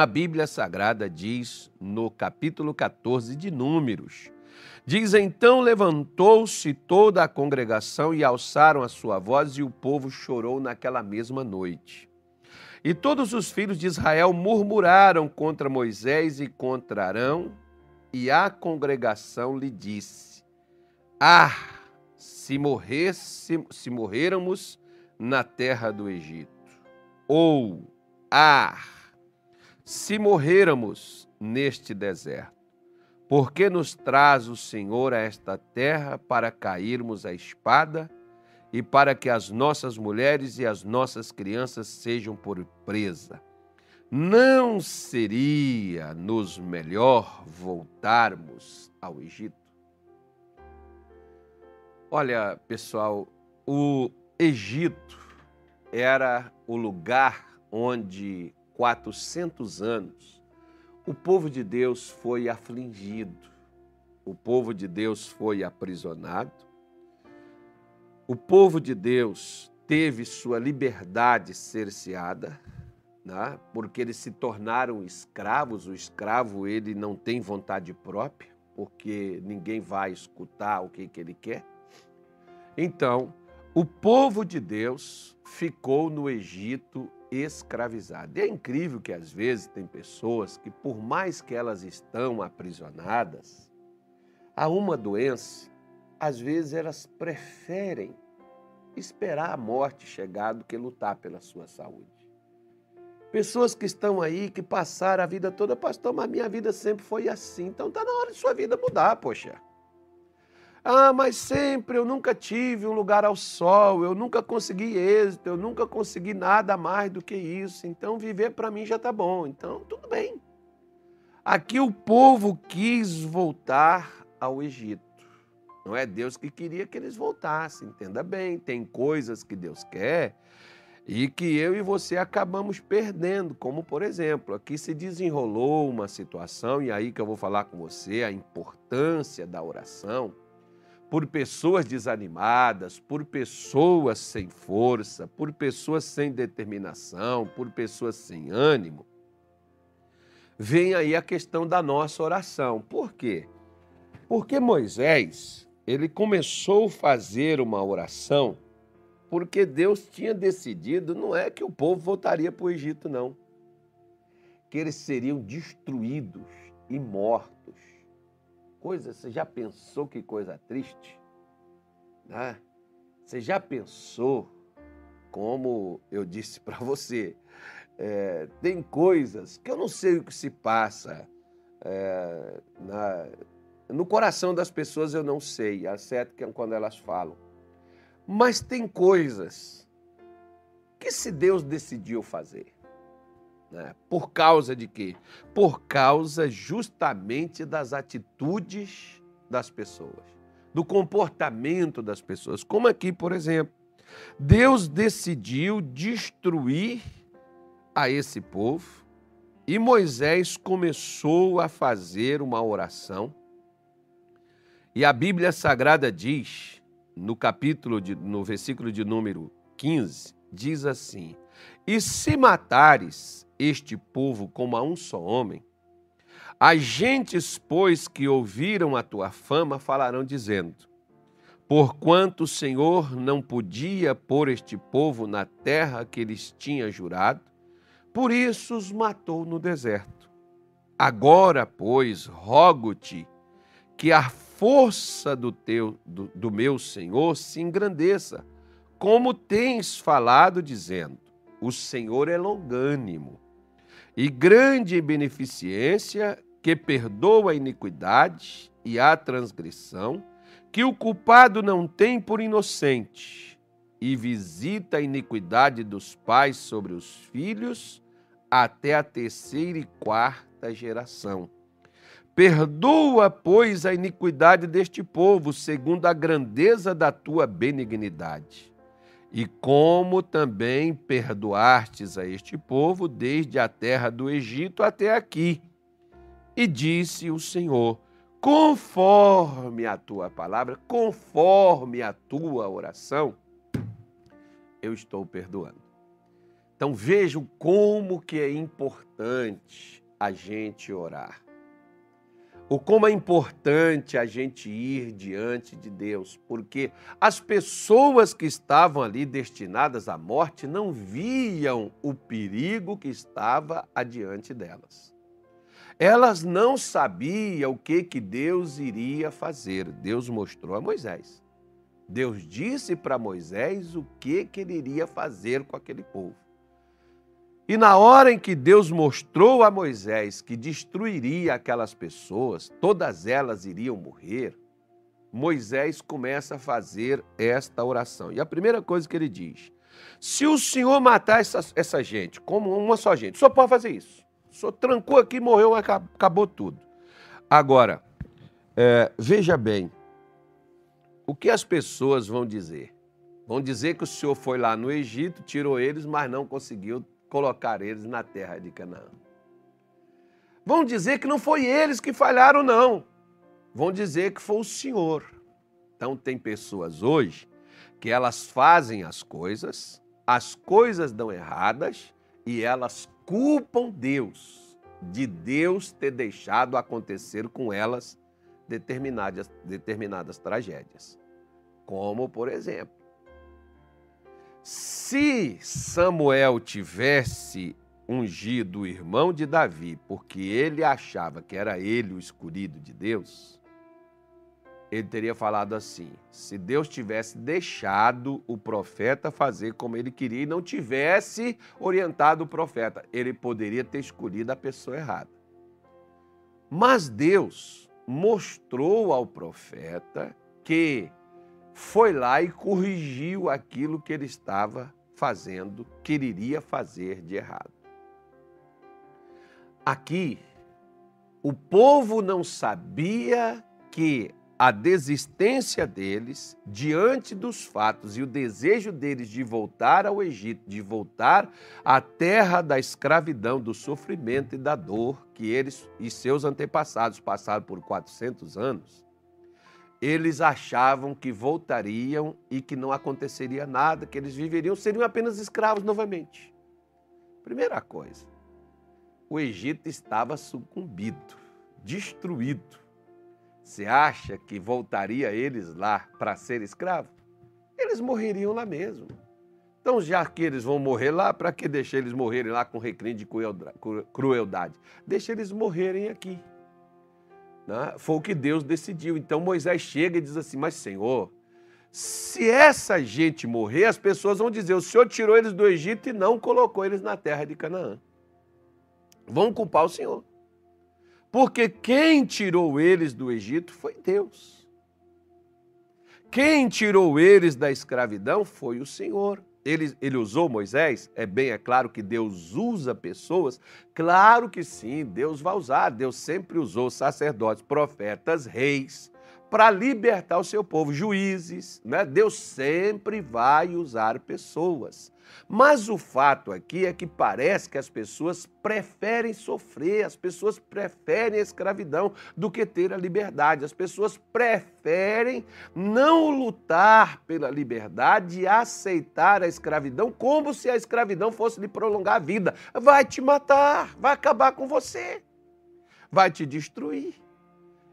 A Bíblia Sagrada diz no capítulo 14 de Números: Diz então levantou-se toda a congregação e alçaram a sua voz, e o povo chorou naquela mesma noite. E todos os filhos de Israel murmuraram contra Moisés e contra Arão, e a congregação lhe disse: Ah, se morresse, se morrêramos na terra do Egito. Ou, ah, se morrêramos neste deserto. Por que nos traz o Senhor a esta terra para cairmos a espada e para que as nossas mulheres e as nossas crianças sejam por presa? Não seria nos melhor voltarmos ao Egito? Olha, pessoal, o Egito era o lugar onde 400 anos o povo de Deus foi afligido, o povo de Deus foi aprisionado, o povo de Deus teve sua liberdade cerceada, né? porque eles se tornaram escravos. O escravo ele não tem vontade própria, porque ninguém vai escutar o que, que ele quer. Então, o povo de Deus ficou no Egito escravizado. E é incrível que às vezes tem pessoas que, por mais que elas estão aprisionadas a uma doença, às vezes elas preferem esperar a morte chegar do que lutar pela sua saúde. Pessoas que estão aí, que passaram a vida toda, pastor, mas minha vida sempre foi assim. Então está na hora de sua vida mudar, poxa. Ah, mas sempre eu nunca tive um lugar ao sol, eu nunca consegui êxito, eu nunca consegui nada mais do que isso. Então viver para mim já está bom. Então tudo bem. Aqui o povo quis voltar ao Egito. Não é Deus que queria que eles voltassem, entenda bem. Tem coisas que Deus quer e que eu e você acabamos perdendo, como por exemplo, aqui se desenrolou uma situação, e aí que eu vou falar com você a importância da oração por pessoas desanimadas, por pessoas sem força, por pessoas sem determinação, por pessoas sem ânimo, vem aí a questão da nossa oração. Por quê? Porque Moisés, ele começou a fazer uma oração porque Deus tinha decidido, não é que o povo voltaria para o Egito, não. Que eles seriam destruídos e mortos coisa, você já pensou que coisa triste? Né? Você já pensou, como eu disse para você, é, tem coisas que eu não sei o que se passa é, na, no coração das pessoas, eu não sei, é certo que é quando elas falam. Mas tem coisas que se Deus decidiu fazer, né? Por causa de quê? Por causa justamente das atitudes das pessoas, do comportamento das pessoas. Como aqui, por exemplo, Deus decidiu destruir a esse povo e Moisés começou a fazer uma oração. E a Bíblia Sagrada diz, no capítulo, de, no versículo de número 15, diz assim: E se matares este povo como a um só homem, as gentes, pois, que ouviram a tua fama, falarão dizendo: Porquanto o Senhor não podia pôr este povo na terra que lhes tinha jurado, por isso os matou no deserto. Agora, pois, rogo-te que a força do teu do, do meu Senhor se engrandeça, como tens falado dizendo: O Senhor é longânimo e grande beneficência que perdoa a iniquidade e a transgressão, que o culpado não tem por inocente, e visita a iniquidade dos pais sobre os filhos até a terceira e quarta geração. Perdoa, pois, a iniquidade deste povo, segundo a grandeza da tua benignidade e como também perdoastes a este povo desde a terra do Egito até aqui. E disse o Senhor: conforme a tua palavra, conforme a tua oração, eu estou perdoando. Então vejam como que é importante a gente orar. O como é importante a gente ir diante de Deus, porque as pessoas que estavam ali destinadas à morte não viam o perigo que estava adiante delas. Elas não sabiam o que, que Deus iria fazer. Deus mostrou a Moisés. Deus disse para Moisés o que, que ele iria fazer com aquele povo. E na hora em que Deus mostrou a Moisés que destruiria aquelas pessoas, todas elas iriam morrer, Moisés começa a fazer esta oração. E a primeira coisa que ele diz: se o Senhor matar essa, essa gente, como uma só gente, só pode fazer isso. Só trancou aqui, morreu, acabou tudo. Agora, é, veja bem, o que as pessoas vão dizer? Vão dizer que o Senhor foi lá no Egito, tirou eles, mas não conseguiu colocar eles na terra de Canaã. Vão dizer que não foi eles que falharam, não. Vão dizer que foi o Senhor. Então, tem pessoas hoje que elas fazem as coisas, as coisas dão erradas e elas culpam Deus de Deus ter deixado acontecer com elas determinadas, determinadas tragédias. Como, por exemplo, se Samuel tivesse ungido o irmão de Davi, porque ele achava que era ele o escolhido de Deus, ele teria falado assim: se Deus tivesse deixado o profeta fazer como ele queria e não tivesse orientado o profeta, ele poderia ter escolhido a pessoa errada. Mas Deus mostrou ao profeta que foi lá e corrigiu aquilo que ele estava fazendo, queria fazer de errado. Aqui, o povo não sabia que a desistência deles diante dos fatos e o desejo deles de voltar ao Egito, de voltar à terra da escravidão, do sofrimento e da dor que eles e seus antepassados passaram por 400 anos, eles achavam que voltariam e que não aconteceria nada, que eles viveriam, seriam apenas escravos novamente. Primeira coisa, o Egito estava sucumbido, destruído. Você acha que voltaria eles lá para ser escravo? Eles morreriam lá mesmo. Então, já que eles vão morrer lá, para que deixar eles morrerem lá com recrim de crueldade? Deixa eles morrerem aqui. Né? Foi o que Deus decidiu. Então Moisés chega e diz assim: Mas Senhor, se essa gente morrer, as pessoas vão dizer: O Senhor tirou eles do Egito e não colocou eles na terra de Canaã. Vão culpar o Senhor. Porque quem tirou eles do Egito foi Deus. Quem tirou eles da escravidão foi o Senhor ele, ele usou Moisés? É bem, é claro que Deus usa pessoas. Claro que sim, Deus vai usar. Deus sempre usou sacerdotes, profetas, reis para libertar o seu povo, juízes, né? Deus sempre vai usar pessoas. Mas o fato aqui é que parece que as pessoas preferem sofrer, as pessoas preferem a escravidão do que ter a liberdade. As pessoas preferem não lutar pela liberdade e aceitar a escravidão como se a escravidão fosse lhe prolongar a vida. Vai te matar, vai acabar com você, vai te destruir.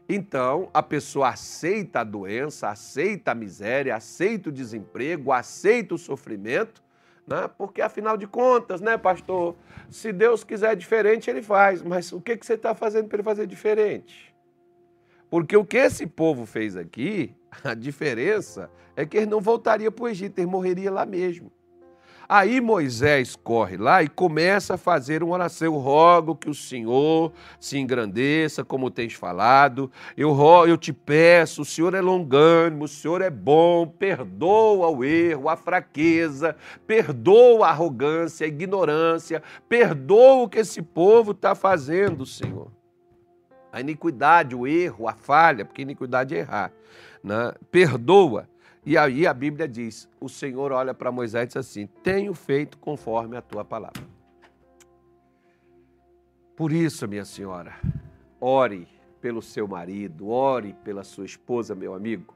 Então, a pessoa aceita a doença, aceita a miséria, aceita o desemprego, aceita o sofrimento, né? porque afinal de contas, né, pastor? Se Deus quiser diferente, ele faz. Mas o que, que você está fazendo para ele fazer diferente? Porque o que esse povo fez aqui, a diferença é que ele não voltaria para o Egito, ele morreria lá mesmo. Aí Moisés corre lá e começa a fazer uma oração. Eu rogo que o Senhor se engrandeça, como tens falado. Eu, rogo, eu te peço, o Senhor é longânimo, o Senhor é bom, perdoa o erro, a fraqueza, perdoa a arrogância, a ignorância, perdoa o que esse povo está fazendo, Senhor. A iniquidade, o erro, a falha, porque iniquidade é errar. Né? Perdoa. E aí a Bíblia diz: o Senhor olha para Moisés e diz assim: Tenho feito conforme a tua palavra. Por isso, minha senhora, ore pelo seu marido, ore pela sua esposa, meu amigo,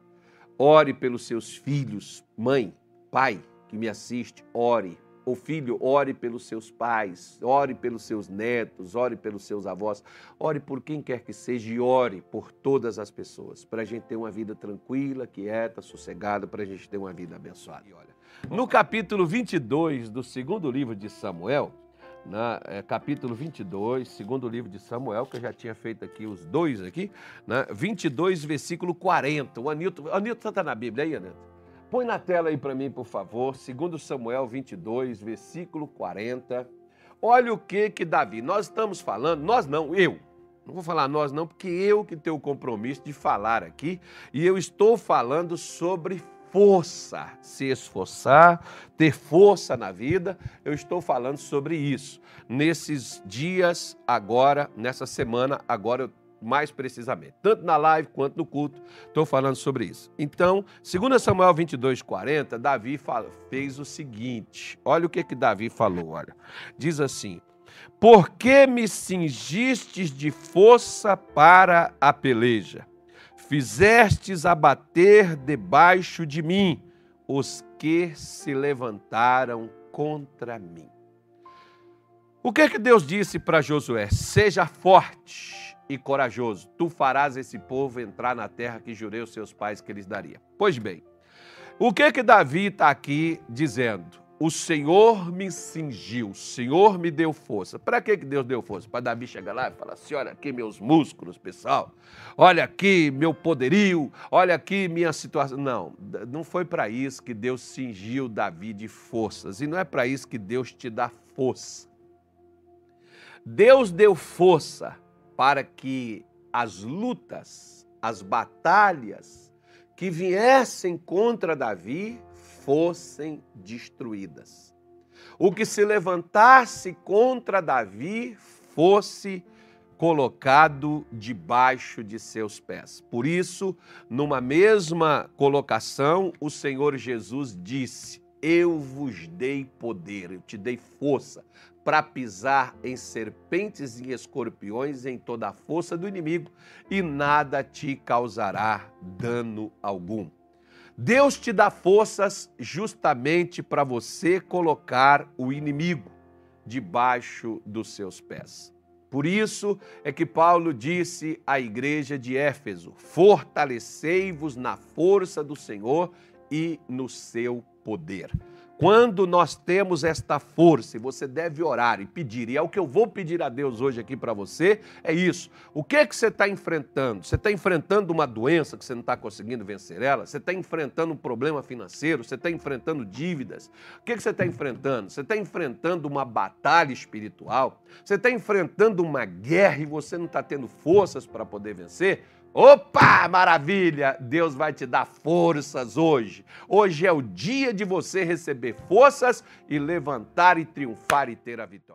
ore pelos seus filhos, mãe, pai que me assiste, ore ou filho, ore pelos seus pais, ore pelos seus netos, ore pelos seus avós, ore por quem quer que seja e ore por todas as pessoas, para a gente ter uma vida tranquila, quieta, sossegada, para a gente ter uma vida abençoada. Olha, no capítulo 22 do segundo livro de Samuel, na, é, capítulo 22, segundo livro de Samuel, que eu já tinha feito aqui os dois aqui, né, 22, versículo 40. O Anilton, Anilton está na Bíblia aí, Anilton? Põe na tela aí para mim, por favor, segundo Samuel 22, versículo 40. Olha o que que Davi, nós estamos falando, nós não, eu, não vou falar nós não, porque eu que tenho o compromisso de falar aqui, e eu estou falando sobre força, se esforçar, ter força na vida. Eu estou falando sobre isso. Nesses dias, agora, nessa semana, agora mais precisamente, tanto na live quanto no culto, estou falando sobre isso. Então, 2 Samuel 22, 40, Davi fala, fez o seguinte: olha o que, que Davi falou, olha. Diz assim: Por que me cingistes de força para a peleja? fizestes abater debaixo de mim os que se levantaram contra mim. O que que Deus disse para Josué? Seja forte e corajoso, tu farás esse povo entrar na terra que jurei aos seus pais que eles daria. Pois bem, o que que Davi está aqui dizendo? o Senhor me cingiu, o Senhor me deu força. Para que Deus deu força? Para Davi chegar lá e falar assim: olha aqui meus músculos, pessoal, olha aqui meu poderio, olha aqui minha situação. Não, não foi para isso que Deus cingiu Davi de forças, e não é para isso que Deus te dá força. Deus deu força para que as lutas, as batalhas que viessem contra Davi fossem destruídas. O que se levantasse contra Davi fosse colocado debaixo de seus pés. Por isso, numa mesma colocação, o Senhor Jesus disse: Eu vos dei poder, eu te dei força para pisar em serpentes e escorpiões em toda a força do inimigo e nada te causará dano algum. Deus te dá forças justamente para você colocar o inimigo debaixo dos seus pés. Por isso é que Paulo disse à igreja de Éfeso: Fortalecei-vos na força do Senhor e no seu poder. Quando nós temos esta força, e você deve orar e pedir, e é o que eu vou pedir a Deus hoje aqui para você, é isso. O que, que você está enfrentando? Você está enfrentando uma doença que você não está conseguindo vencer ela? Você está enfrentando um problema financeiro? Você está enfrentando dívidas? O que, que você está enfrentando? Você está enfrentando uma batalha espiritual? Você está enfrentando uma guerra e você não está tendo forças para poder vencer? Opa, maravilha! Deus vai te dar forças hoje. Hoje é o dia de você receber forças e levantar e triunfar e ter a vitória.